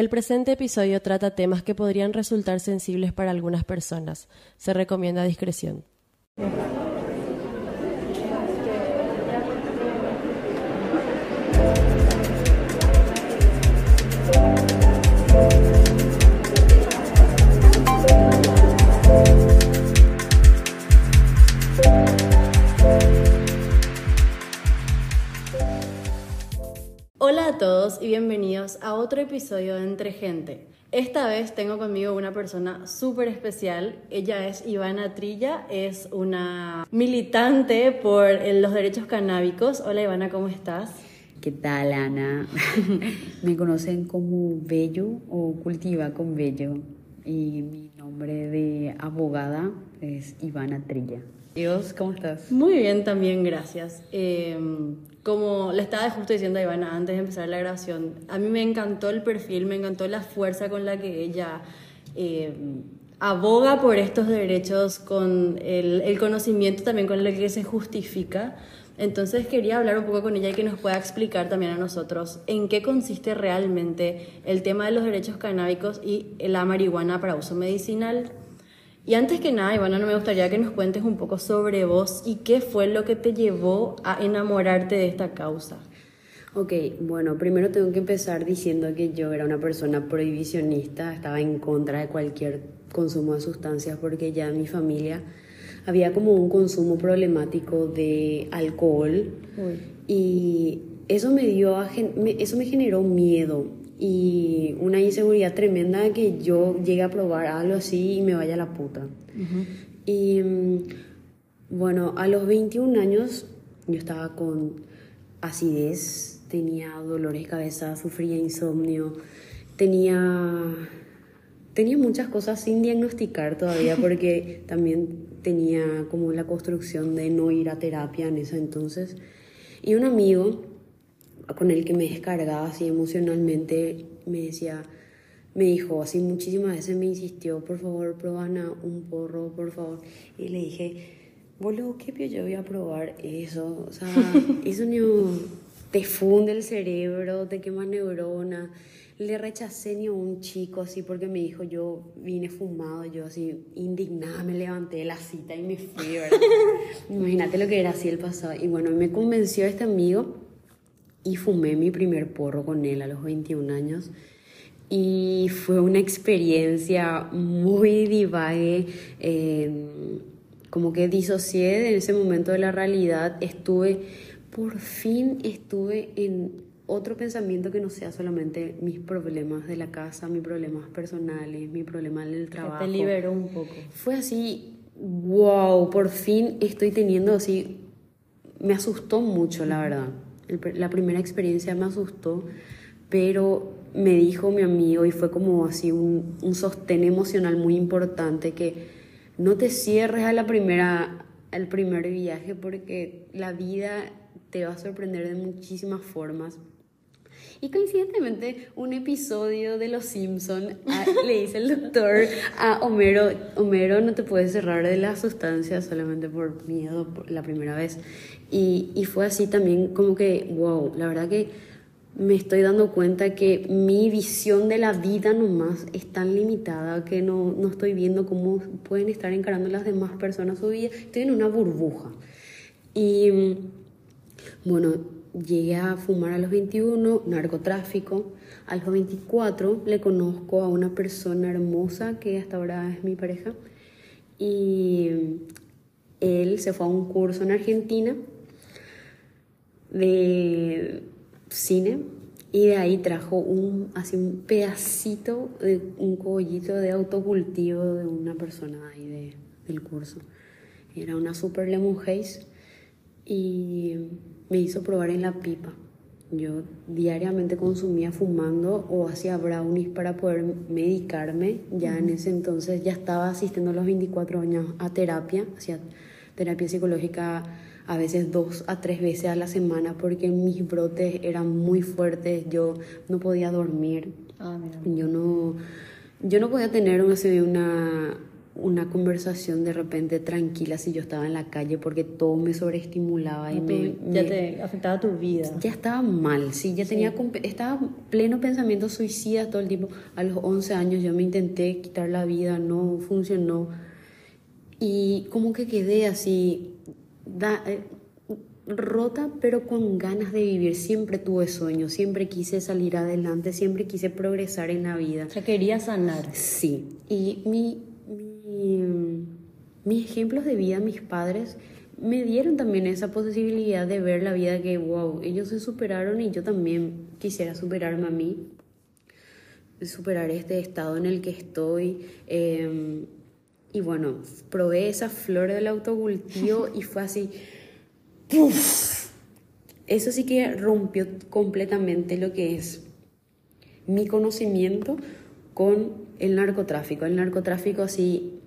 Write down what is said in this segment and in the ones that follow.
El presente episodio trata temas que podrían resultar sensibles para algunas personas. Se recomienda discreción. Todos y bienvenidos a otro episodio de Entre Gente. Esta vez tengo conmigo una persona súper especial. Ella es Ivana Trilla, es una militante por los derechos canábicos. Hola Ivana, ¿cómo estás? ¿Qué tal, Ana? Me conocen como Bello o Cultiva con Bello. Y mi nombre de abogada es Ivana Trilla. ¿Y vos cómo estás? Muy bien, también, gracias. Eh, como le estaba justo diciendo a Ivana antes de empezar la grabación, a mí me encantó el perfil, me encantó la fuerza con la que ella eh, aboga por estos derechos, con el, el, conocimiento también con el que se justifica. Entonces quería hablar un poco con ella y que nos pueda explicar también a nosotros en qué consiste realmente el tema de los derechos canábicos y la marihuana para uso medicinal. Y antes que nada, Ivana, no me gustaría que nos cuentes un poco sobre vos y qué fue lo que te llevó a enamorarte de esta causa. Ok, bueno, primero tengo que empezar diciendo que yo era una persona prohibicionista, estaba en contra de cualquier consumo de sustancias porque ya en mi familia había como un consumo problemático de alcohol y eso me dio, eso me generó miedo y una inseguridad tremenda que yo llegue a probar algo así y me vaya a la puta. Y mm, bueno, a los 21 años yo estaba con acidez, tenía dolores de cabeza, sufría insomnio, tenía, tenía muchas cosas sin diagnosticar todavía porque también tenía como la construcción de no ir a terapia en ese entonces. Y un amigo con el que me descargaba así emocionalmente, me decía, me dijo así muchísimas veces, me insistió, por favor, probana un porro, por favor. Y le dije, boludo, ¿qué yo voy a probar eso? O sea, eso no te funde el cerebro, te quema neuronas. Le rechacé ni a un chico así porque me dijo, yo vine fumado, yo así indignada, me levanté de la cita y me fui, ¿verdad? Imagínate lo que era así el pasado. Y bueno, me convenció este amigo y fumé mi primer porro con él a los 21 años. Y fue una experiencia muy divague, em, como que disocié en ese momento de la realidad. Estuve, por fin estuve en otro pensamiento que no sea solamente mis problemas de la casa, mis problemas personales, mi problema del trabajo. te liberó un poco. Fue así, wow, por fin estoy teniendo así, me asustó mucho, la verdad la primera experiencia me asustó, pero me dijo mi amigo y fue como así un, sostén emocional muy importante que no te cierres a la primera, al primer viaje porque la vida te va a sorprender de muchísimas formas. Y coincidentemente, un episodio de Los Simpson ah, le dice el doctor a Homero, Homero no te puedes cerrar de la sustancia solamente por miedo por la primera vez. Y, y fue así también como que, wow, la verdad que me estoy dando cuenta que mi visión de la vida nomás es tan limitada que no, no estoy viendo cómo pueden estar encarando las demás personas su vida. Estoy en una burbuja. Y bueno, llegué a fumar a los 21, narcotráfico. A los 24 le conozco a una persona hermosa que hasta ahora es mi pareja. Y él se fue a un curso en Argentina de cine y de ahí trajo un, así un pedacito, de, un cogollito de autocultivo de una persona ahí de, del curso. Era una super lemon haze y me hizo probar en la pipa. Yo diariamente consumía fumando o hacía brownies para poder medicarme. Ya en ese entonces ya estaba asistiendo a los 24 años a terapia, hacía terapia psicológica a veces dos a tres veces a la semana porque mis brotes eran muy fuertes, yo no podía dormir, ah, yo, no, yo no podía tener una, una conversación de repente tranquila si yo estaba en la calle porque todo me sobreestimulaba y me, ya te afectaba tu vida. Ya estaba mal, sí, ya tenía estaba pleno pensamiento suicida todo el tiempo. A los 11 años yo me intenté quitar la vida, no funcionó. Y como que quedé así eh, rota pero con ganas de vivir. Siempre tuve sueños, siempre quise salir adelante, siempre quise progresar en la vida. O sea, quería sanar. Sí, y mi mis ejemplos de vida, mis padres, me dieron también esa posibilidad de ver la vida que, wow, ellos se superaron y yo también quisiera superarme a mí, superar este estado en el que estoy. Em, y bueno, probé esa flor del autocultivo y fue así, Eso sí que rompió completamente lo que es mi conocimiento con el narcotráfico. El narcotráfico así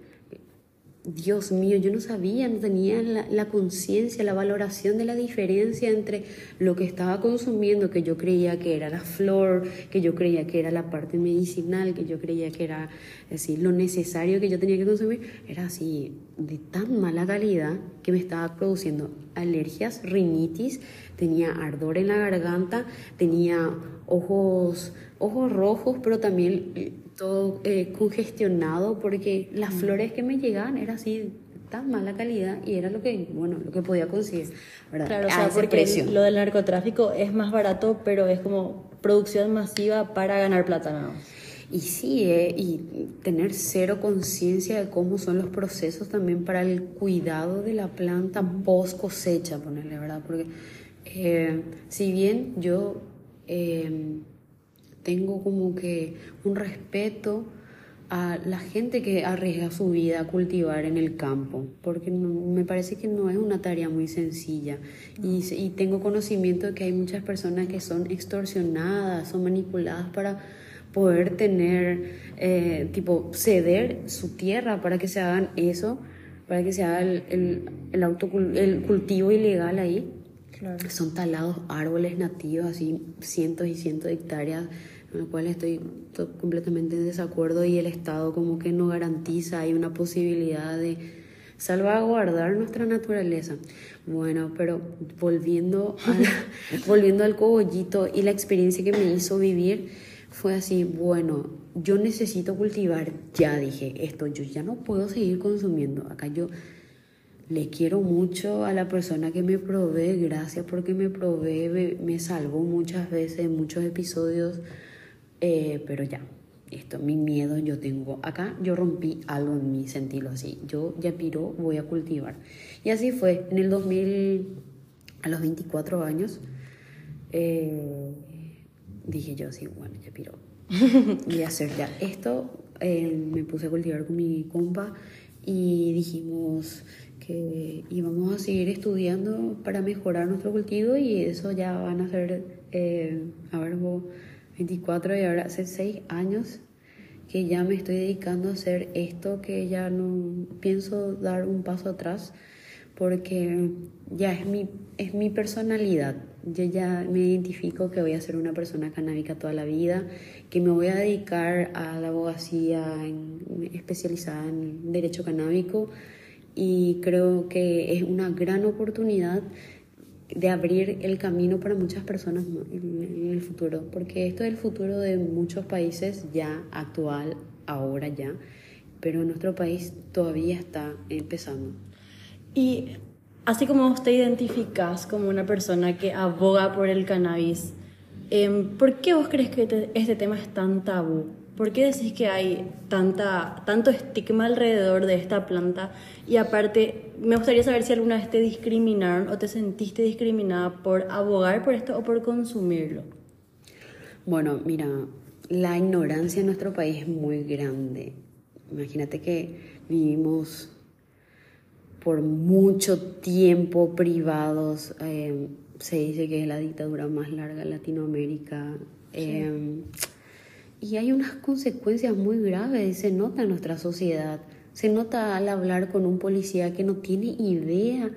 Dios mío, yo no sabía, no tenía la, conciencia, la valoración de la diferencia entre lo que estaba consumiendo, que yo creía que era la flor, que yo creía que era la parte medicinal, que yo creía que era decir, lo necesario que yo tenía que consumir, era así de tan mala calidad que me estaba produciendo alergias, rinitis, tenía ardor en la garganta, tenía ojos, ojos rojos, pero también todo eh, congestionado porque las flores que me llegaban era así tan mala calidad y era lo que bueno lo que podía conseguir ¿verdad? claro o sea, porque lo del narcotráfico es más barato pero es como producción masiva para ganar plata ¿no? y sí eh, y tener cero conciencia de cómo son los procesos también para el cuidado de la planta post cosecha ponerle verdad porque eh, si bien yo tengo como que un respeto a la gente que arriesga su vida a cultivar en el campo, porque me parece que no es una tarea muy sencilla. Y, y, tengo conocimiento de que hay muchas personas que son extorsionadas, son manipuladas para poder tener, eh, tipo, ceder su tierra para que se hagan eso, para que se haga el, el, el, el cultivo ilegal ahí. Son talados árboles nativos, así cientos y cientos de hectáreas con lo cual estoy completamente en desacuerdo y el Estado como que no garantiza, hay una posibilidad de salvaguardar nuestra naturaleza. Bueno, pero volviendo, volviendo al cogollito y la experiencia que me hizo vivir fue así, bueno, yo necesito cultivar, ya dije, esto yo ya no puedo seguir consumiendo. Acá yo le quiero mucho a la persona que me provee, gracias porque me provee, me, me salvó muchas veces en muchos episodios eh, pero ya, esto, mi miedo yo tengo. Acá yo rompí algo en mi sentido así. Yo ya piro, voy a cultivar. Y así fue. En el 2000, a los 24 años, eh, dije yo así, bueno, ya piro. Voy a hacer ya esto. Eh, me puse a cultivar con mi compa y dijimos que íbamos a seguir estudiando para mejorar nuestro cultivo y eso ya van a ser, a ver, vos 24 y ahora hace 6 años que ya me estoy dedicando a hacer esto, que ya no pienso dar un paso atrás porque ya es mi, es mi personalidad. Yo ya me identifico que voy a ser una persona canábica toda la vida, que me voy a dedicar a la abogacía especializada en derecho canábico y creo que es una gran oportunidad de abrir el camino para muchas personas en el futuro, porque esto es el futuro de muchos países ya actual, ahora ya, pero nuestro país todavía está empezando. Y así como usted identificas como una persona que aboga por el cannabis, em, ¿por qué vos crees que este tema es tan tabú? ¿Por qué decís que hay tanta, tanto estigma alrededor de esta planta? Y aparte, me gustaría saber si alguna vez te discriminaron o te sentiste discriminada por abogar por esto o por consumirlo. Bueno, mira, la ignorancia en nuestro país es muy grande. Imagínate que vivimos por mucho tiempo privados. Eh, se dice que es la dictadura más larga en Latinoamérica. Eh, y hay unas consecuencias muy graves, se nota en nuestra sociedad. Se nota al hablar con un policía que no tiene idea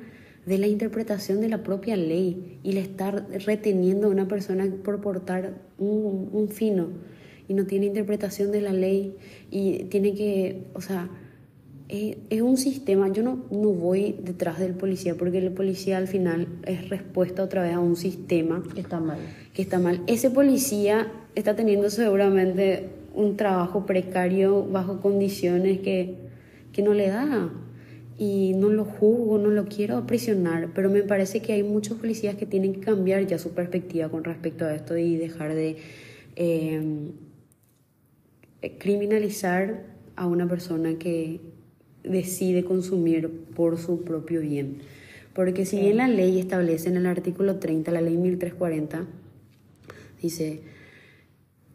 de la interpretación de la propia ley y le estar reteniendo a una persona por portar un, fino y no tiene interpretación de la ley y tiene que, o sea, es, es un sistema, yo no, no voy detrás del policía porque el policía al final es respuesta otra vez a un sistema Está mal. Que está mal. Ese policía está teniendo seguramente un trabajo precario bajo condiciones que, que no le da. Y no lo juzgo, no lo quiero aprisionar, pero me parece que hay muchos policías que tienen que cambiar ya su perspectiva con respecto a esto y dejar de eh, criminalizar a una persona que decide consumir por su propio bien. Porque si bien la ley establece en el artículo 30, la ley 1340, dice,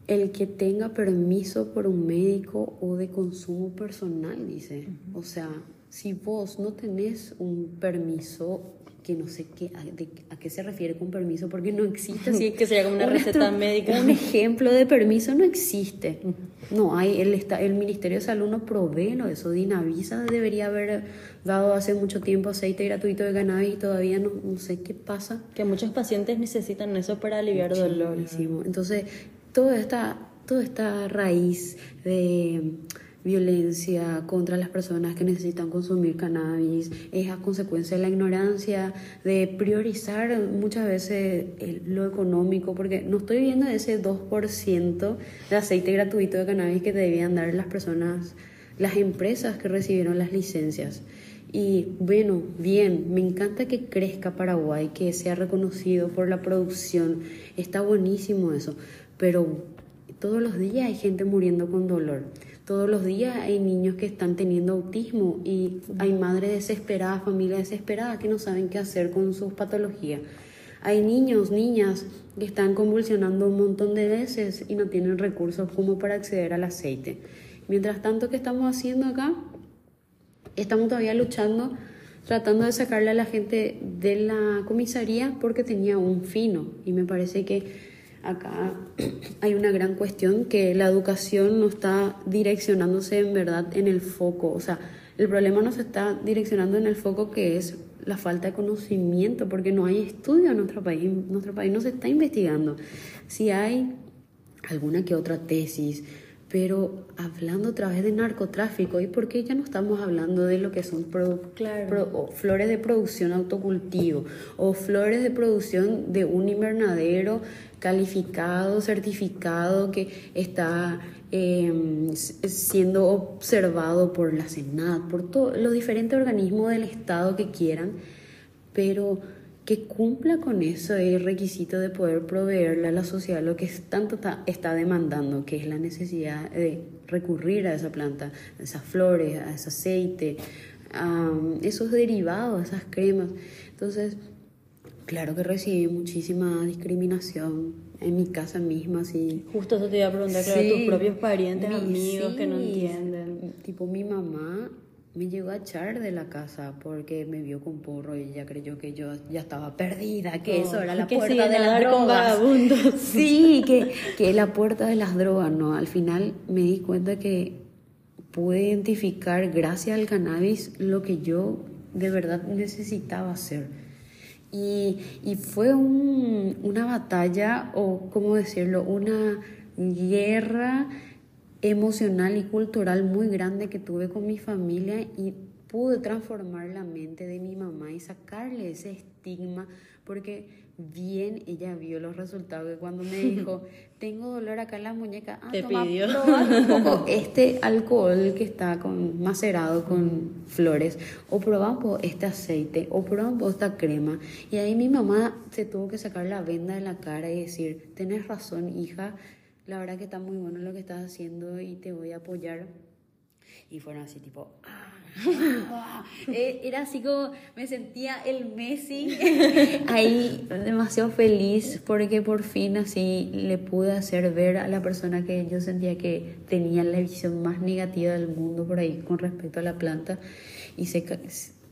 el que tenga permiso por un médico o de consumo personal, dice. O sea, si vos no tenés un permiso que no sé qué, a, de- a qué se refiere con permiso, porque no existe así. Que sería como una receta médica. Un ejemplo de permiso no existe. No hay, el, esta- el Ministerio de Salud no provee lo de eso. Dinavisa debería haber dado hace mucho tiempo aceite gratuito de cannabis y todavía no, no sé qué pasa. Que muchos pacientes necesitan eso para aliviar dolor. Muchísimo. Entonces, toda esta, toda esta raíz de violencia contra las personas que necesitan consumir cannabis. Es a consecuencia de la ignorancia, de priorizar muchas veces lo económico, porque no estoy viendo ese 2% de aceite gratuito de cannabis que debían dar las personas, las empresas que recibieron las licencias. Y bueno, bien, me encanta que crezca Paraguay, que sea reconocido por la producción, está buenísimo eso, pero todos los días hay gente muriendo con dolor, todos los días hay niños que están teniendo autismo y hay madres desesperadas, familias desesperadas que no saben qué hacer con sus patologías. Hay niños, niñas que están convulsionando un montón de veces y no tienen recursos como para acceder al aceite. Mientras tanto, ¿qué estamos haciendo acá? Estamos todavía luchando, tratando de sacarle a la gente de la comisaría porque tenía un fino. Y me parece que acá hay una gran cuestión que la educación no está direccionándose en verdad en el foco. O sea, el problema no se está direccionando en el foco que es la falta de conocimiento, porque no hay estudio en nuestro país. Nuestro país no se está investigando. Si hay alguna que otra tesis, pero hablando otra vez de narcotráfico, ¿y por qué ya no estamos hablando de lo que son Claro. pro- flores de producción autocultivo o flores de producción de un invernadero calificado, certificado, que está s- siendo observado por la Senat, por todos los diferentes organismos del Estado que quieran, pero que cumpla con ese requisito de poder proveerle a la sociedad lo que tanto ta- está demandando, que es la necesidad de recurrir a esa planta, a esas flores, a ese aceite, a esos derivados, esas cremas. Entonces, claro que recibí muchísima discriminación en mi casa misma, así. Justo eso te iba a preguntar, claro, Sí. tus propios parientes, Mi- amigos que no sí. entienden. Tipo, mi mamá me llegó a echar de la casa porque me vio con porro y ella creyó que yo ya estaba perdida, que No, eso era la que puerta de las drogas. Sí, que, que la puerta de las drogas, ¿no? Al final me di cuenta que pude identificar, gracias al cannabis, lo que yo de verdad necesitaba hacer. Y, fue un- una batalla, o cómo decirlo, una guerra emocional y cultural muy grande que tuve con mi familia y pude transformar la mente de mi mamá y sacarle ese estigma porque bien ella vio los resultados que cuando me dijo tengo dolor acá en la muñeca ah, Te toma, pidió. un poco este alcohol que está con, macerado con flores o poco este aceite o poco esta crema y ahí mi mamá se tuvo que sacar la venda de la cara y decir tenés razón hija la verdad que está muy bueno lo que estás haciendo y te voy a apoyar y fueron así tipo ah, era así como me sentía el Messi. Ahí demasiado feliz porque por fin así le pude hacer ver a la persona que yo sentía que tenía la visión más negativa del mundo por ahí con respecto a la planta. Y se,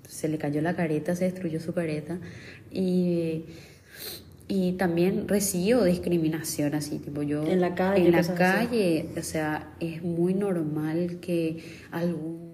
se le cayó la careta, se destruyó su careta. Y y también recibo discriminación así, tipo yo... En la calle, En la así. calle, o sea, es muy normal que algún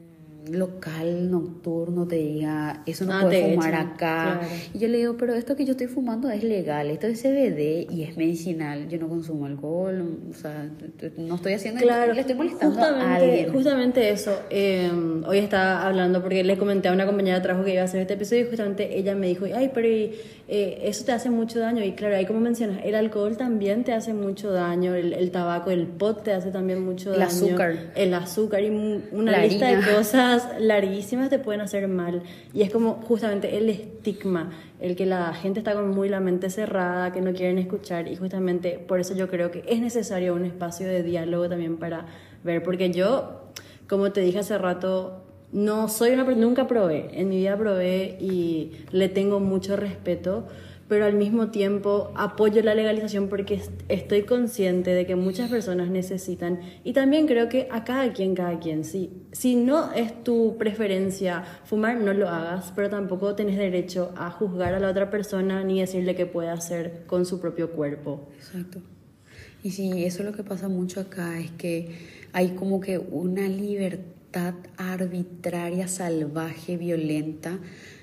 local nocturno te diga, eso no Ah, puedes te fumar echan, acá. claro. Y yo le digo, pero esto que yo estoy fumando es legal, esto es CBD y es medicinal, yo no consumo alcohol, o sea, no estoy haciendo, Claro, le estoy molestando a justamente, alguien. justamente eso. eh, hoy estaba hablando porque le comenté a una compañera de trabajo que iba a hacer este episodio y justamente ella me dijo, ay, pero y, eh, eso te hace mucho daño. Y claro, ahí como mencionas, el alcohol también te hace mucho daño, el, el tabaco, el pot te hace también mucho El daño. azúcar. El azúcar y una La lista harina. de cosas larguísimas te pueden hacer mal. Y es como justamente el estigma, el que la gente está con muy la mente cerrada, que no quieren escuchar. Y justamente por eso yo creo que es necesario un espacio de diálogo también para ver. Porque yo, como te dije hace rato, no soy una nunca probé. En mi vida probé y le tengo mucho respeto. Pero al mismo tiempo apoyo la legalización porque est- estoy consciente de que muchas personas necesitan y también creo que a cada quien, cada quien, sí. Si no es tu preferencia fumar, no lo hagas, pero tampoco tenés derecho a juzgar a la otra persona ni decirle qué puede hacer con su propio cuerpo. Exacto. Y sí, eso es lo que pasa mucho acá, es que hay como que una libertad arbitraria, salvaje, violenta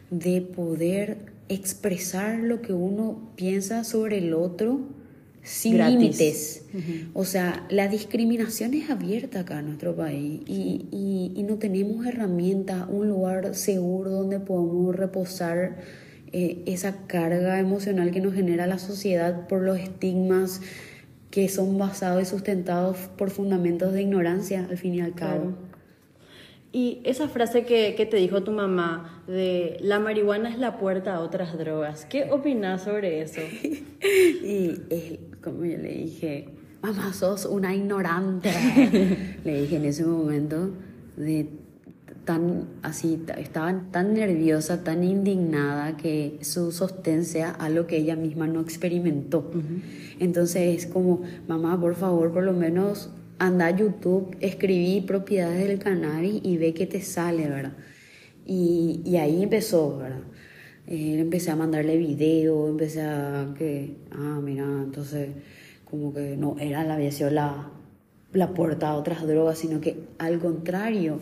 de poder expresar lo que uno piensa sobre el otro sin límites. O sea, la discriminación es abierta acá en nuestro país y, y- y no tenemos herramientas, un lugar seguro donde podamos reposar eh, esa carga emocional que nos genera la sociedad por los estigmas que son basados y sustentados por fundamentos de ignorancia, al fin y al cabo. Claro. Y esa frase que, que te dijo tu mamá de la marihuana es la puerta a otras drogas, ¿qué opinas sobre eso? Y él, como yo le dije, mamá, sos una ignorante. le dije en ese momento, de tan así, ta- estaba tan nerviosa, tan indignada que su sostén sea algo que ella misma no experimentó. Entonces es como, mamá, por favor, por lo menos anda a YouTube, escribí propiedades del cannabis y ve qué te sale, ¿verdad? Y, y ahí empezó, ¿verdad? Eh, empecé a mandarle video, empecé a que, ah, mira, entonces como que no era la había sido la, la puerta a otras drogas, sino que al contrario,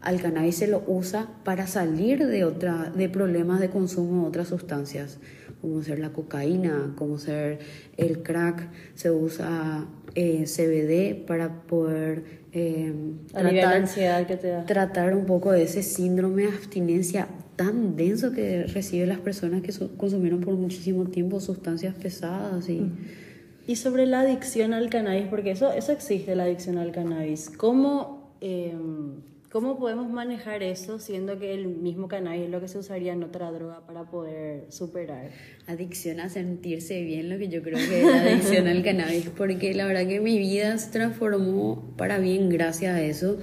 al cannabis se lo usa para salir de otra, de problemas de consumo de otras sustancias, como ser la cocaína, como ser el crack, se usa eh, CBD para poder eh, Aliviar la ansiedad que te da. tratar un poco de ese síndrome de abstinencia tan denso que reciben las personas que su- consumieron por muchísimo tiempo sustancias pesadas y Y sobre la adicción al cannabis, porque eso, eso existe, la adicción al cannabis. ¿Cómo, eh, ¿Cómo podemos manejar eso siendo que el mismo cannabis es lo que se usaría en otra droga para poder superar? adicción a sentirse bien, lo que yo creo que es la adicción al cannabis, porque la verdad que mi vida se transformó para bien gracias a eso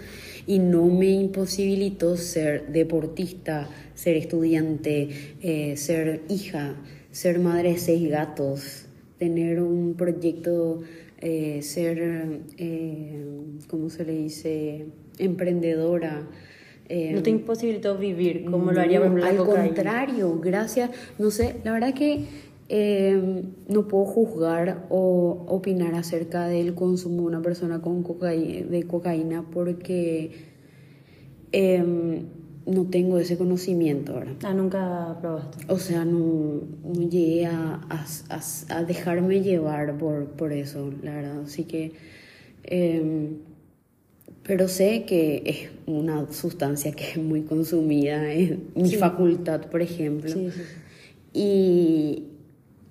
y no me imposibilitó ser deportista, ser estudiante, eh, ser hija, ser madre de seis gatos, tener un proyecto, eh, ser, eh, ¿cómo se le dice?, emprendedora. eh, No te imposibilitó vivir como lo haría por no, ejemplo, la al cocaína. contrario, gracias. No sé, la verdad que eh, no puedo juzgar o opinar acerca del consumo de una persona con cocaína, de cocaína porque eh, no tengo ese conocimiento ahora. Ah, nunca probaste. O sea, no, no llegué a, a- a- dejarme llevar por, por eso, la verdad. Así que, eh, pero sé que es una sustancia que es muy consumida en mi Sí. facultad, por ejemplo. Sí, sí. Y,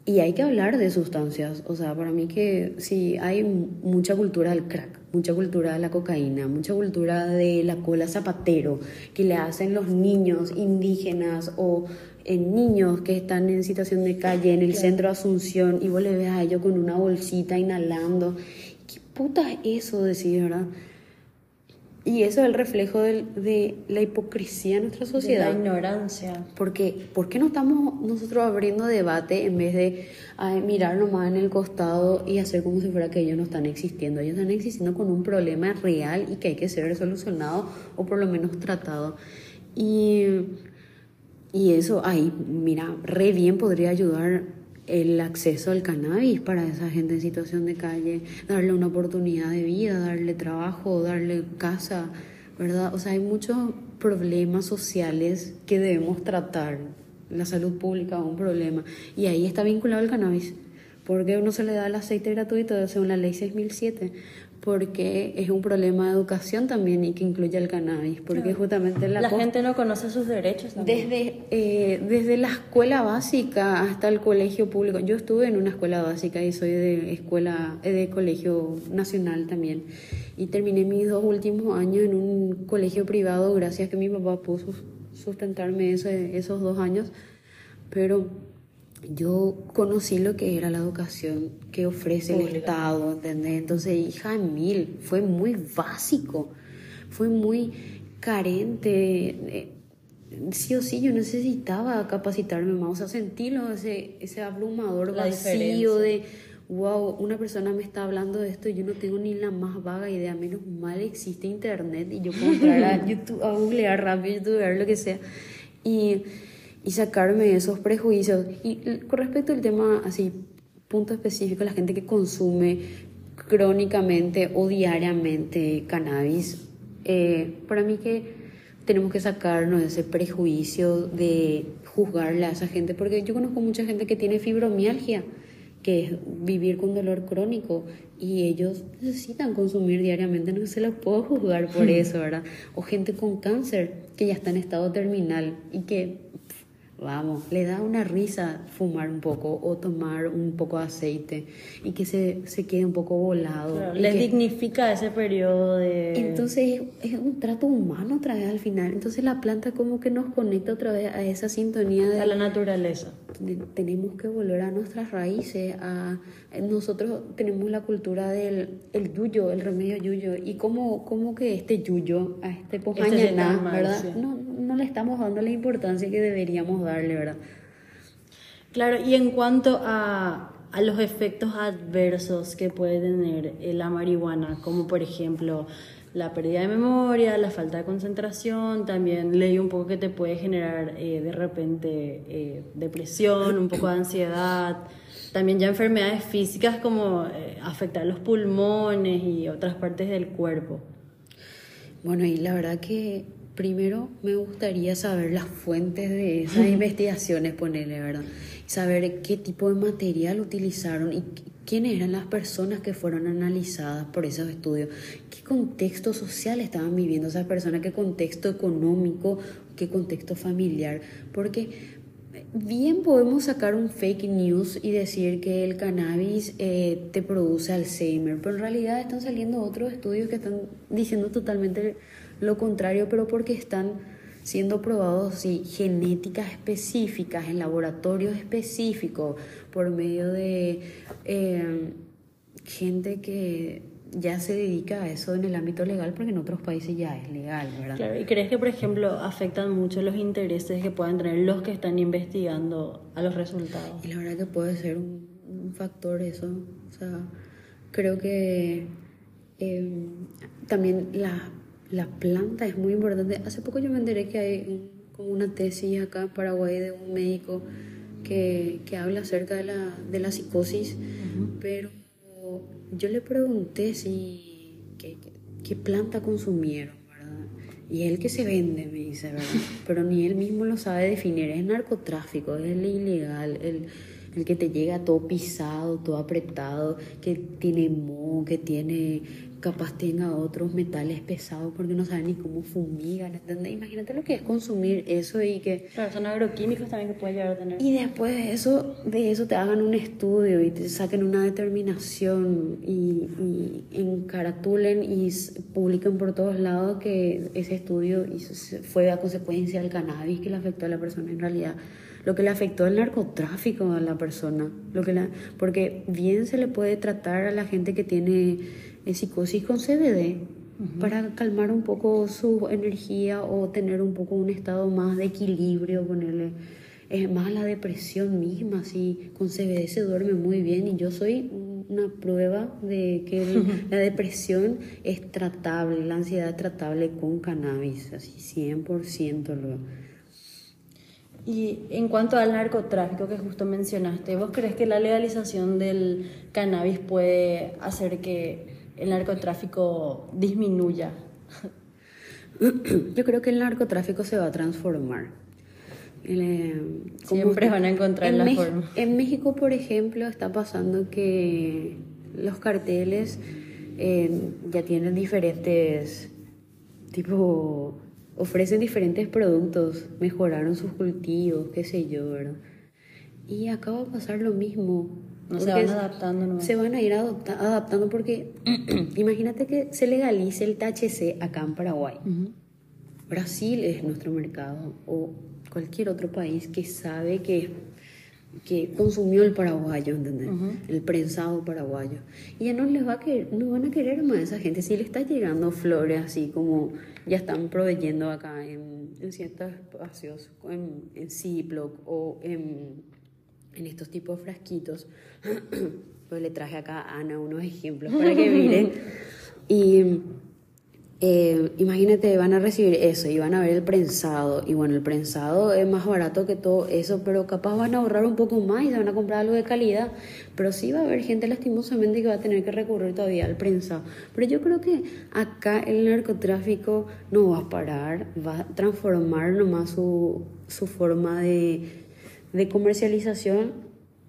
y hay que hablar de sustancias. O sea, para mí que sí, hay mucha cultura del crack, mucha cultura de la cocaína, mucha cultura de la cola zapatero que le hacen los niños indígenas o eh, niños que están en situación de calle en el Claro. centro de Asunción y vos le ves a ellos con una bolsita inhalando. ¿Qué puta es eso, decir, verdad? Y eso es el reflejo de la hipocresía de nuestra De sociedad. la ignorancia. Porque, ¿por qué no estamos nosotros abriendo debate en vez de ay, mirar nomás en el costado y hacer como si fuera que ellos no están existiendo? Ellos están existiendo con un problema real y que hay que ser solucionado o por lo menos tratado. Y, y eso ahí, mira, re bien podría ayudar el acceso al cannabis para esa gente en situación de calle, darle una oportunidad de vida, darle trabajo, darle casa, ¿verdad? O sea, hay muchos problemas sociales que debemos tratar. La salud pública un problema. Y ahí está vinculado el cannabis. Porque uno se le da el aceite gratuito según la ley 6007 porque es un problema de educación también y que incluye el cannabis, porque justamente la, gente no conoce sus derechos. Desde, eh, desde la escuela básica hasta el colegio público. Yo estuve en una escuela básica y soy de escuela eh, de colegio nacional también y terminé mis dos últimos años en un colegio privado gracias a que mi papá pudo sustentarme esos dos años, pero yo conocí lo que era la educación que ofrece el Estado, ¿entendés? Entonces, hija mil, fue muy básico, fue muy carente. Eh, sí o sí, yo necesitaba capacitarme más, o sea, sentirlo, ese, ese abrumador vacío de, wow, una persona me está hablando de esto y yo no tengo ni la más vaga idea, menos mal existe internet y yo puedo entrar a YouTube, a googlear rápido, YouTube, lo que sea. Y y sacarme esos prejuicios. Y con respecto al tema, así, punto específico, la gente que consume crónicamente o diariamente cannabis, eh, para mí que tenemos que sacarnos ese prejuicio de juzgarle a esa gente, porque yo conozco mucha gente que tiene fibromialgia, que es vivir con dolor crónico, y ellos necesitan consumir diariamente, no se los puedo juzgar por eso, ¿verdad? O gente con cáncer que ya está en estado terminal y que Vamos, le da una risa fumar un poco o tomar un poco de aceite y que se, se quede un poco volado. le dignifica ese periodo de... Entonces es un trato humano otra vez al final. Entonces la planta como que nos conecta otra vez a esa sintonía de... A la naturaleza. Tenemos que volver a nuestras raíces. A, nosotros tenemos la cultura del el yuyo, el remedio yuyo. Y como, como que este yuyo, a este pojañaná, ¿verdad? No, no le estamos dando la importancia que deberíamos darle, ¿verdad? Claro, y en cuanto a, a los efectos adversos que puede tener eh, la marihuana, como por ejemplo la pérdida de memoria, la falta de concentración, también leí un poco que te puede generar eh, de repente eh, depresión, un poco de ansiedad, también ya enfermedades físicas como afectar los pulmones y otras partes del cuerpo. Bueno, y la verdad que Primero me gustaría saber las fuentes de esas investigaciones, ponerle, ¿verdad? Saber qué tipo de material utilizaron y quiénes eran las personas que fueron analizadas por esos estudios, contexto social estaban viviendo esas personas, qué contexto económico, qué contexto familiar, porque bien podemos sacar un fake news y decir que el cannabis eh, te produce Alzheimer, pero en realidad están saliendo otros estudios que están diciendo totalmente lo contrario, pero porque están siendo probados sí, genéticas específicas en laboratorios específicos por medio de eh, gente que ya se dedica a eso en el ámbito legal porque en otros países ya es legal, ¿verdad? Claro, ¿y crees que, por ejemplo, afectan mucho los intereses que puedan tener los que están investigando a los resultados? Y la verdad que puede ser un, factor eso, o sea, creo que eh, también la la planta es muy importante. Hace poco yo me enteré que hay como una tesis acá en Paraguay de un médico que, que habla acerca de la, de la psicosis, pero yo le pregunté si qué, qué planta consumieron, ¿verdad? Y él que se vende, me dice, ¿verdad? Pero ni él mismo lo sabe definir, es narcotráfico, es ilegal, el, el que te llega todo pisado, todo apretado, que tiene moho, que tiene capaz tenga otros metales pesados porque no saben ni cómo fumigan, ¿entendés? Imagínate lo que es consumir eso y que... Claro, son agroquímicos también que puede llegar a tener. Y después de eso, de eso te hagan un estudio y te saquen una determinación y, y encaratulen y publiquen por todos lados que ese estudio fue a consecuencia del cannabis que le afectó a la persona en realidad lo que le afectó el narcotráfico a la persona, lo que la, porque bien se le puede tratar a la gente que tiene en psicosis con CBD para calmar un poco su energía o tener un poco un estado más de equilibrio, ponerle es más la depresión misma, así con CBD se duerme muy bien y yo soy una prueba de que la depresión es tratable, la ansiedad es tratable con cannabis, así 100% lo y en cuanto al narcotráfico que justo mencionaste, ¿vos crees que la legalización del cannabis puede hacer que el narcotráfico disminuya? Yo creo que el narcotráfico se va a transformar. Eh, Siempre van a encontrar en la forma. En México, por ejemplo, está pasando que los carteles eh, ya tienen diferentes, tipo, ofrecen diferentes productos, mejoraron sus cultivos, qué sé yo, ¿verdad? Y acá va a pasar lo mismo. No se van adaptando nomás. Se van a ir adopta- adaptando porque imagínate que se legalice el THC acá en Paraguay. Ujú. Brasil es nuestro mercado o cualquier otro país que sabe que, que consumió el paraguayo, ¿entendés? Ujú. El prensado paraguayo. Y ya no les va a querer, no van a querer más a esa gente. Si le está llegando flores así como ya están proveyendo acá en, en ciertos espacios, en, en Ziploc o en, en estos tipos de frasquitos. pues le traje acá a Ana unos ejemplos para que miren. Y eh, imagínate, van a recibir eso y van a ver el prensado. Y bueno, el prensado es más barato que todo eso, pero capaz van a ahorrar un poco más y se van a comprar algo de calidad. Pero sí va a haber gente lastimosamente que va a tener que recurrir todavía al prensado. Pero yo creo que acá el narcotráfico no va a parar, va a transformar nomás su, su forma de, de comercialización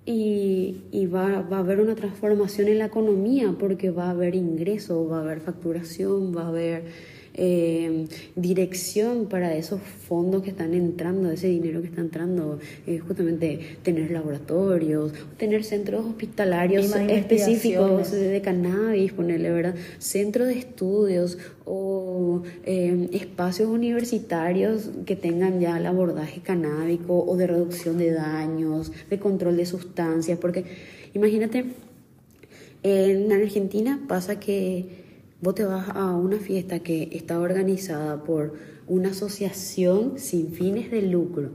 y, y va, va a haber una transformación en la economía porque va a haber ingresos, va a haber facturación, va a haber eh, dirección para esos fondos que están entrando, ese dinero que está entrando, eh, justamente tener laboratorios, tener centros hospitalarios específicos de cannabis, ponerle, ¿verdad? Centros de estudios o eh, espacios universitarios que tengan ya el abordaje canábico o de reducción de daños, de control de sustancias, porque imagínate, en Argentina pasa que vos te vas a una fiesta que está organizada por una asociación sin fines de lucro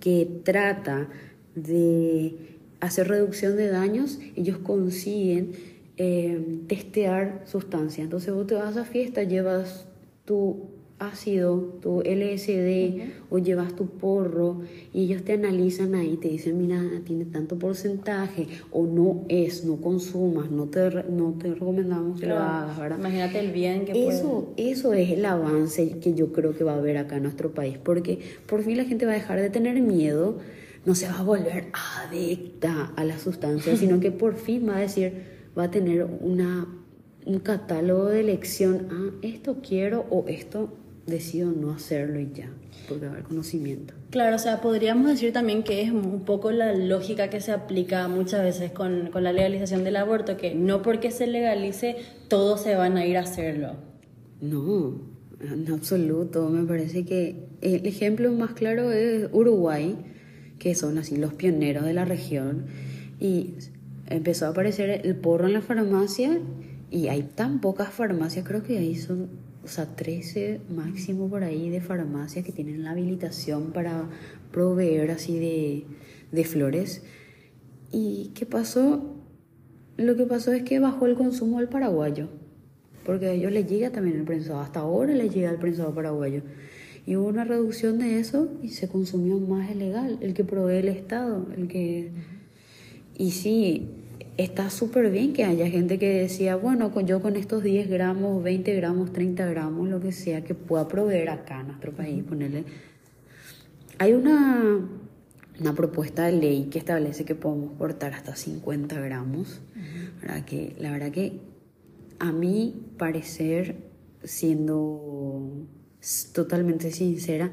que trata de hacer reducción de daños, ellos consiguen eh, testear sustancias. Entonces vos te vas a esa fiesta, llevas tu ácido, tu LSD o llevas tu porro y ellos te analizan ahí, te dicen, mira, tiene tanto porcentaje o no es, no consumas, no te, no te recomendamos que lo hagas, ¿verdad? Imagínate el bien que puede. Eso, eso es el avance que yo creo que va a haber acá en nuestro país, porque por fin la gente va a dejar de tener miedo, no se va a volver adicta a las sustancias, sino que por fin va a decir, va a tener una, un catálogo de elección, ah, esto quiero o esto decido no hacerlo y ya, porque va a haber conocimiento. Claro, o sea, podríamos decir también que es un poco la lógica que se aplica muchas veces con, con la legalización del aborto, que no porque se legalice todos se van a ir a hacerlo. No, en absoluto. Me parece que el ejemplo más claro es Uruguay, que son así los pioneros de la región. Y empezó a aparecer el porro en la farmacia y hay tan pocas farmacias, creo que ahí son, o sea, 13 máximo por ahí de farmacias que tienen la habilitación para proveer así de, de flores. ¿Y qué pasó? Lo que pasó es que bajó el consumo del paraguayo, porque a ellos les llega también el prensado, hasta ahora les llega el prensado paraguayo. Y hubo una reducción de eso y se consumió más el legal, el que provee el Estado, el que... Y sí, está súper bien que haya gente que decía, bueno, con, yo con estos 10 gramos, 20 gramos, 30 gramos, lo que sea, que pueda proveer acá en nuestro país, ponerle... Hay una, una propuesta de ley que establece que podemos cortar hasta 50 gramos, ¿verdad? Que la verdad que a mi parecer, siendo totalmente sincera,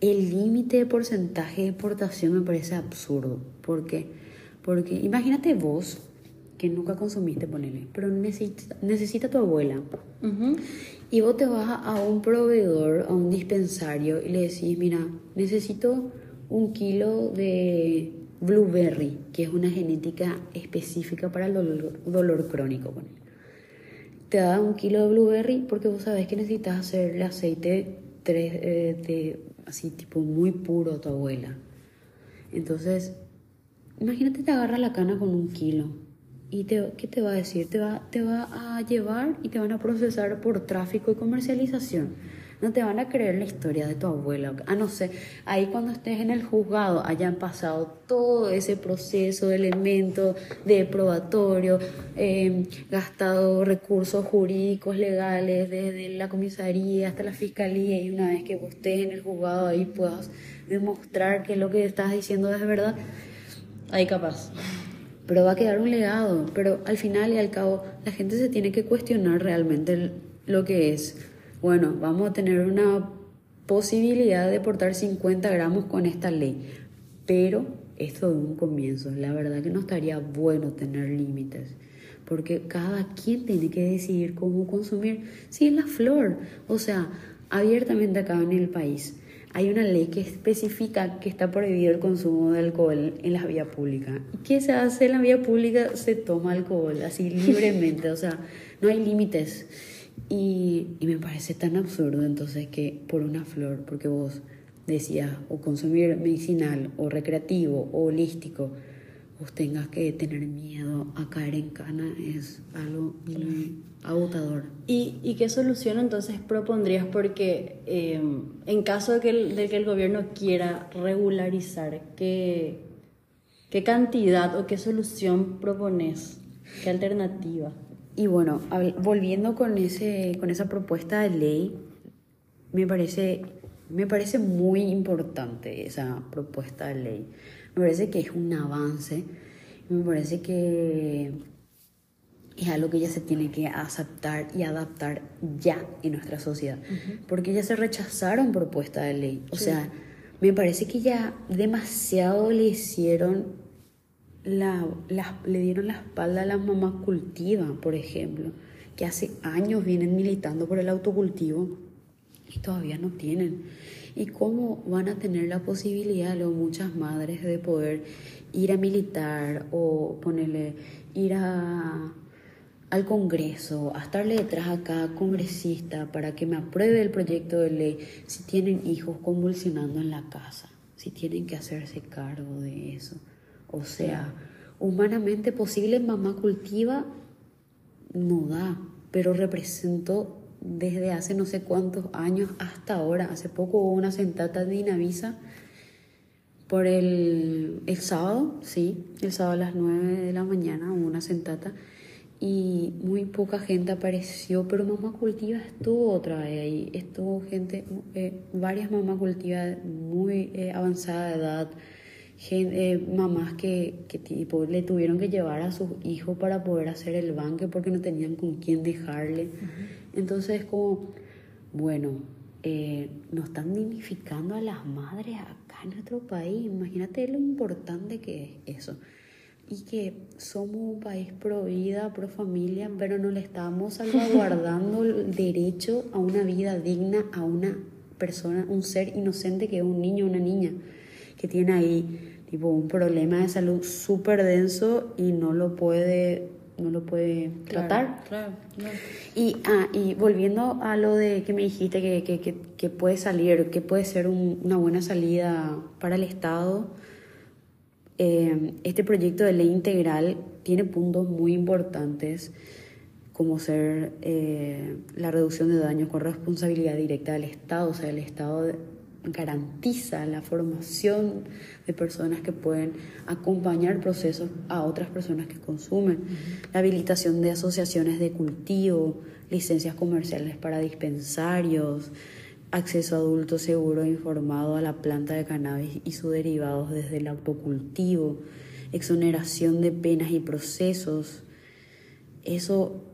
el límite de porcentaje de exportación me parece absurdo. ¿Por qué? Porque imagínate vos que nunca consumiste, ponele, pero necesita, necesita tu abuela. Y vos te vas a un proveedor, a un dispensario, y le decís, mira, necesito un kilo de blueberry, que es una genética específica para el dolor, dolor crónico. ponele. Te da un kilo de blueberry porque vos sabés que necesitas hacerle aceite tres, eh, de, así tipo muy puro a tu abuela. Entonces, imagínate te agarra la cana con un kilo. ¿Y te, qué te va a decir? Te va, te va a llevar y te van a procesar por tráfico y comercialización. No te van a creer la historia de tu abuela. Ah, no sé, ahí cuando estés en el juzgado hayan pasado todo ese proceso de elementos de probatorio, eh, gastado recursos jurídicos, legales, desde la comisaría hasta la fiscalía, y una vez que vos estés en el juzgado ahí puedas demostrar que lo que estás diciendo es verdad. Ahí capaz pero va a quedar un legado. Pero al final y al cabo, la gente se tiene que cuestionar realmente lo que es. Bueno, vamos a tener una posibilidad de portar 50 gramos con esta ley, pero esto es un comienzo. La verdad que no estaría bueno tener límites, porque cada quien tiene que decidir cómo consumir. Sí, la flor, o sea, abiertamente acá en el país hay una ley que especifica que está prohibido el consumo de alcohol en la vía pública. ¿Y qué se hace en la vía pública? Se toma alcohol así libremente, o sea, no hay límites. Y, y, me parece tan absurdo entonces que por una flor, porque vos decías o consumir medicinal o recreativo o holístico, vos tengas que tener miedo a caer en cana, es algo muy agotador. ¿Y, ¿Y, qué solución entonces propondrías? Porque eh, en caso de que, el, de que el gobierno quiera regularizar, ¿qué, ¿qué cantidad o qué solución propones? ¿Qué alternativa? Y bueno, volviendo con, ese, con esa propuesta de ley, me parece, me parece muy importante esa propuesta de ley. Me parece que es un avance, me parece que es algo que ya se tiene que aceptar y adaptar ya en nuestra sociedad, porque ya se rechazaron propuestas de ley. O sea, me parece que ya demasiado le hicieron la, le dieron la espalda a las mamás cultiva, por ejemplo, que hace años vienen militando por el autocultivo y todavía no tienen. ¿Y cómo van a tener la posibilidad, luego muchas madres, de poder ir a militar o ponerle, ir a al Congreso, a estarle detrás a cada congresista para que me apruebe el proyecto de ley si tienen hijos convulsionando en la casa, si tienen que hacerse cargo de eso. O sea, humanamente posible mamá cultiva no da, pero representó desde hace no sé cuántos años hasta ahora. Hace poco hubo una sentata de Inavisa por el, el sábado, sí, el sábado a las 9 de la mañana hubo una sentata y muy poca gente apareció, pero Mamá Cultiva estuvo otra vez ahí, estuvo gente, eh, varias mamás cultivas muy eh, avanzada de edad, eh, mamás que, que tipo, le tuvieron que llevar a sus hijos para poder hacer el banque porque no tenían con quién dejarle. Entonces como, bueno, nos están dignificando a las madres acá en nuestro país, imagínate lo importante que es eso. Y que somos un país pro vida, pro familia, pero no le estamos salvaguardando el derecho a una vida digna a una persona, un ser inocente que es un niño o una niña, que tiene ahí tipo un problema de salud súper denso y no lo puede no lo puede tratar. Claro, Y, ah, y volviendo a lo de que me dijiste que, que, que, que puede salir, que puede ser una buena salida para el Estado, eh, este proyecto de ley integral tiene puntos muy importantes como ser eh, la reducción de daños con responsabilidad directa del Estado, o sea, el Estado garantiza la formación de personas que pueden acompañar procesos a otras personas que consumen, la habilitación de asociaciones de cultivo, licencias comerciales para dispensarios, acceso adulto seguro e informado a la planta de cannabis y sus derivados desde el autocultivo, exoneración de penas y procesos. Eso,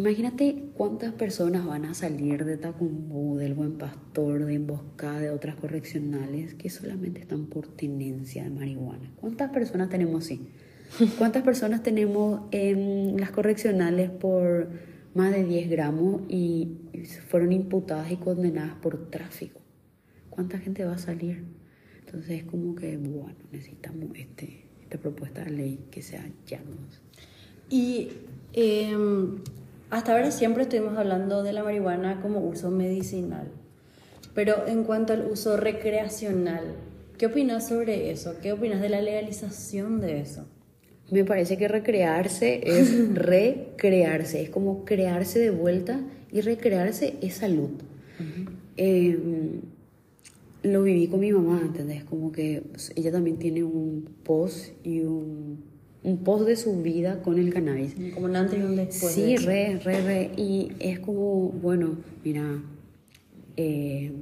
imagínate cuántas personas van a salir de Tacumbú, del Buen Pastor, de Emboscada, de otras correccionales que solamente están por tenencia de marihuana. ¿Cuántas personas tenemos así? ¿Cuántas personas tenemos en las correccionales por más de 10 gramos y fueron imputadas y condenadas por tráfico. ¿Cuánta gente va a salir? Entonces es como que, bueno, necesitamos este, esta propuesta de ley que sea ya. Y em, hasta ahora siempre estuvimos hablando de la marihuana como uso medicinal, pero en cuanto al uso recreacional, ¿qué opinas sobre eso? ¿Qué opinas de la legalización de eso? Me parece que recrearse es recrearse, es como crearse de vuelta y recrearse es salud. em, lo viví con mi mamá, ¿entendés? Como que ella también tiene un post y un, un post de su vida con el cannabis. Como un antes y un después. Sí, re, re, re. Y es como, bueno, mira, eh,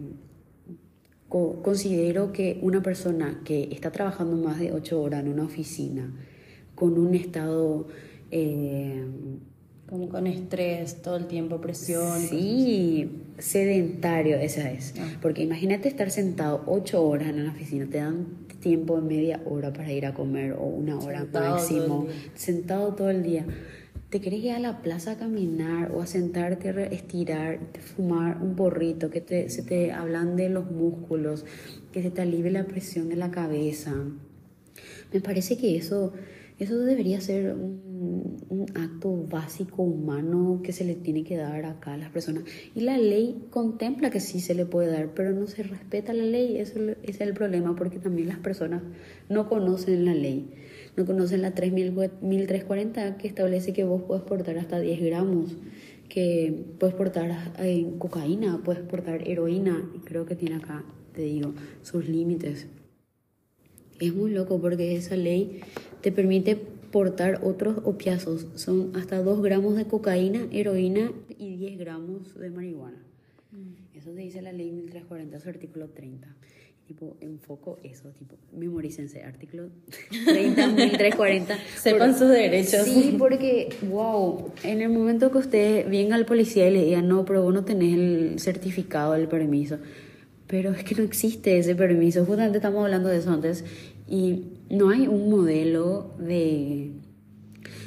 co- considero que una persona que está trabajando más de ocho horas en una oficina, con un estado... eh, Como con estrés, todo el tiempo, presión. Sí, sedentario, esa es. Ah. Porque imagínate estar sentado ocho horas en una oficina, te dan tiempo de media hora para ir a comer o una hora Sentado máximo, sentado todo el día. Te querés ir a la plaza a caminar o a sentarte, a estirar, fumar un porrito, que te, se te ablande los músculos, que se te alivie la presión de la cabeza. Me parece que eso, eso debería ser un, acto básico humano que se le tiene que dar acá a las personas. Y la ley contempla que sí se le puede dar, pero no se respeta la ley. Eso es el problema, porque también las personas no conocen la ley. No conocen la 3340 que establece que vos puedes portar hasta 10 gramos, que puedes portar eh, cocaína, puedes portar heroína. Y creo que tiene acá, te digo, sus límites. Es muy loco porque esa ley te permite portar otros opiazos. Son hasta 2 gramos de cocaína, heroína y 10 gramos de marihuana. Eso te dice la ley 1340, su artículo 30. Tipo, enfoco eso, tipo, memorícense, artículo 30, 1340. Sepan sus derechos. Sí, porque, wow, en el momento que usted venga al policía y le diga, no, pero vos no tenés el certificado del permiso, pero es que no existe ese permiso, justamente estamos hablando de eso antes, y no hay un modelo de,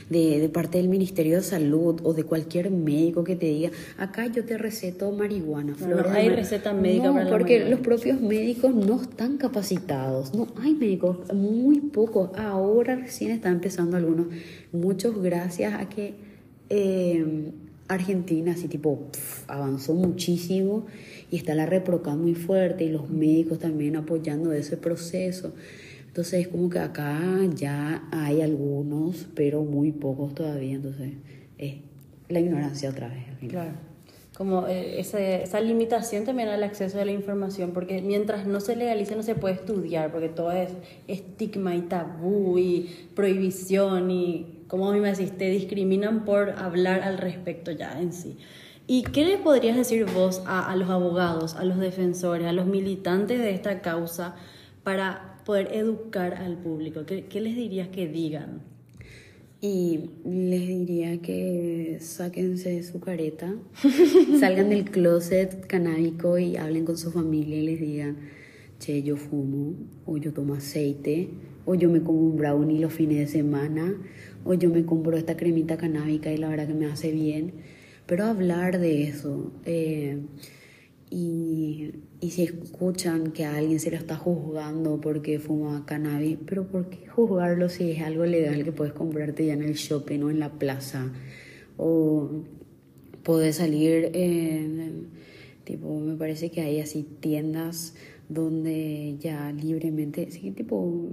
de, de parte del Ministerio de Salud o de cualquier médico que te diga, acá yo te receto marihuana. No, flores no de hay mar-". receta médica No, para porque los propios médicos no están capacitados, no hay médicos, muy pocos, ahora recién están empezando algunos, muchos gracias a que eh, Argentina así tipo pf, avanzó muchísimo y está la reproca muy fuerte y los médicos también apoyando ese proceso. Entonces es como que acá ya hay algunos, pero muy pocos todavía, entonces es la ignorancia otra vez. Claro. Como eh, esa limitación también al acceso a la información, porque mientras no se legalice no se puede estudiar, porque todo es estigma y tabú y prohibición y, como a mí me decís, te discriminan por hablar al respecto ya en sí. ¿Y qué le podrías decir vos a, a los abogados, a los defensores, a los militantes de esta causa para poder educar al público? ¿Qué, qué les dirías que digan? Y les diría que sáquense su careta, salgan del closet canábico y hablen con su familia y les digan, che, yo fumo, o yo tomo aceite, o yo me como un brownie los fines de semana, o yo me compro esta cremita canábica y la verdad que me hace bien. Pero hablar de eso. eh, y, y si escuchan que a alguien se lo está juzgando porque fuma cannabis, pero ¿por qué juzgarlo si es algo legal que puedes comprarte ya en el shopping o en la plaza? O puedes salir en, tipo, me parece que hay así tiendas donde ya libremente, sí, tipo,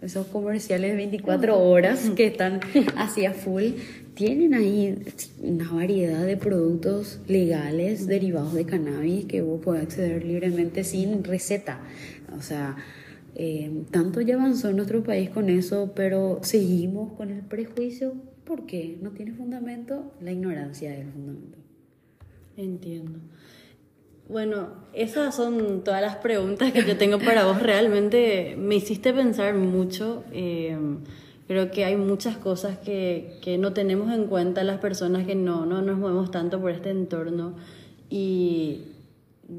esos comerciales de 24 horas que están así a full, tienen ahí una variedad de productos legales derivados de cannabis que vos podés acceder libremente sin receta. O sea, eh, tanto ya avanzó nuestro país con eso, pero seguimos con el prejuicio. ¿Por qué? ¿No tiene fundamento? La ignorancia es el fundamento. Entiendo. Bueno, esas son todas las preguntas que yo tengo para vos. Realmente me hiciste pensar mucho. eh, creo que hay muchas cosas que, que no tenemos en cuenta las personas que no, no nos movemos tanto por este entorno. Y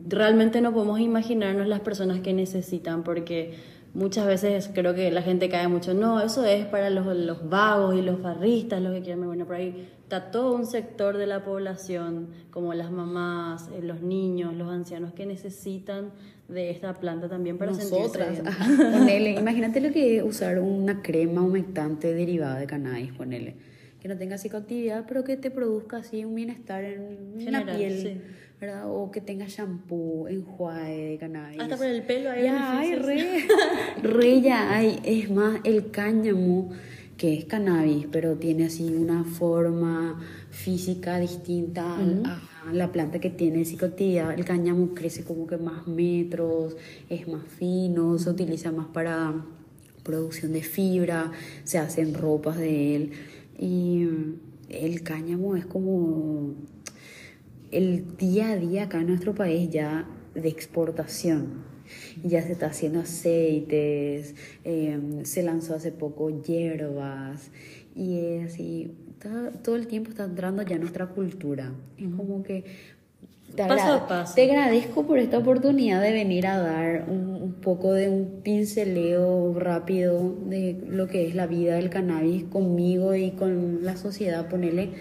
realmente no podemos imaginarnos las personas que necesitan porque muchas veces creo que la gente cae mucho, no, eso es para los, los vagos y los barristas, los que quieren, bueno, por ahí está todo un sector de la población, como las mamás, eh, los niños, los ancianos, que necesitan de esta planta también para Nosotras, sentirse ponele, imagínate lo que es usar una crema humectante derivada de cannabis, ponele. Que no tenga psicoactividad, pero que te produzca así un bienestar en la piel, sí. ¿verdad? O que tenga shampoo, enjuague de cannabis. Hasta por el pelo hay Ya hay, re, re ya hay. Es más, el cáñamo que es cannabis, pero tiene así una forma física distinta a la planta que tiene psicoactividad. El cáñamo crece como que más metros, es más fino, se utiliza más para producción de fibra, se hacen ropas de él. Y el cáñamo es como el día a día acá en nuestro país ya de exportación. Ya se está haciendo aceites, em, se lanzó hace poco hierbas y es así, todo el tiempo está entrando ya nuestra cultura. Es como que te, paso a paso. te agradezco por esta oportunidad de venir a dar un, un, poco de un pinceleo rápido de lo que es la vida del cannabis conmigo y con la sociedad, ponele.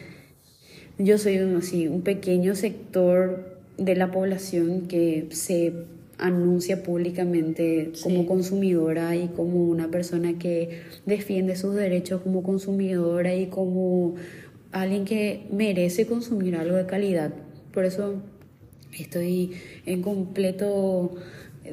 Yo soy un, así, un pequeño sector de la población que se anuncia públicamente como Sí. consumidora y como una persona que defiende sus derechos como consumidora y como alguien que merece consumir algo de calidad. Por eso estoy en completo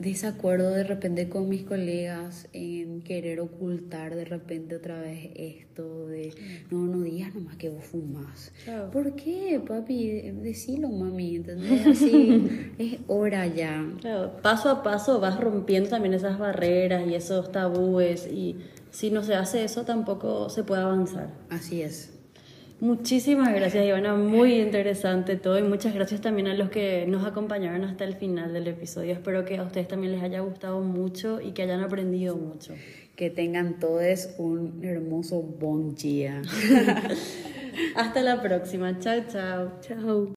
desacuerdo de repente con mis colegas en querer ocultar de repente otra vez esto de no, no digas nomás que vos fumas. Claro. ¿Por qué, papi? Decilo, mami, ¿entendés? Así es hora ya. Claro, paso a paso vas rompiendo también esas barreras y esos tabúes y si no se hace eso tampoco se puede avanzar. Así es. Muchísimas gracias Ivana, muy interesante todo y muchas gracias también a los que nos acompañaron hasta el final del episodio. Espero que a ustedes también les haya gustado mucho y que hayan aprendido mucho. Que tengan todos un hermoso bon día. Hasta la próxima, chao chao. Chao.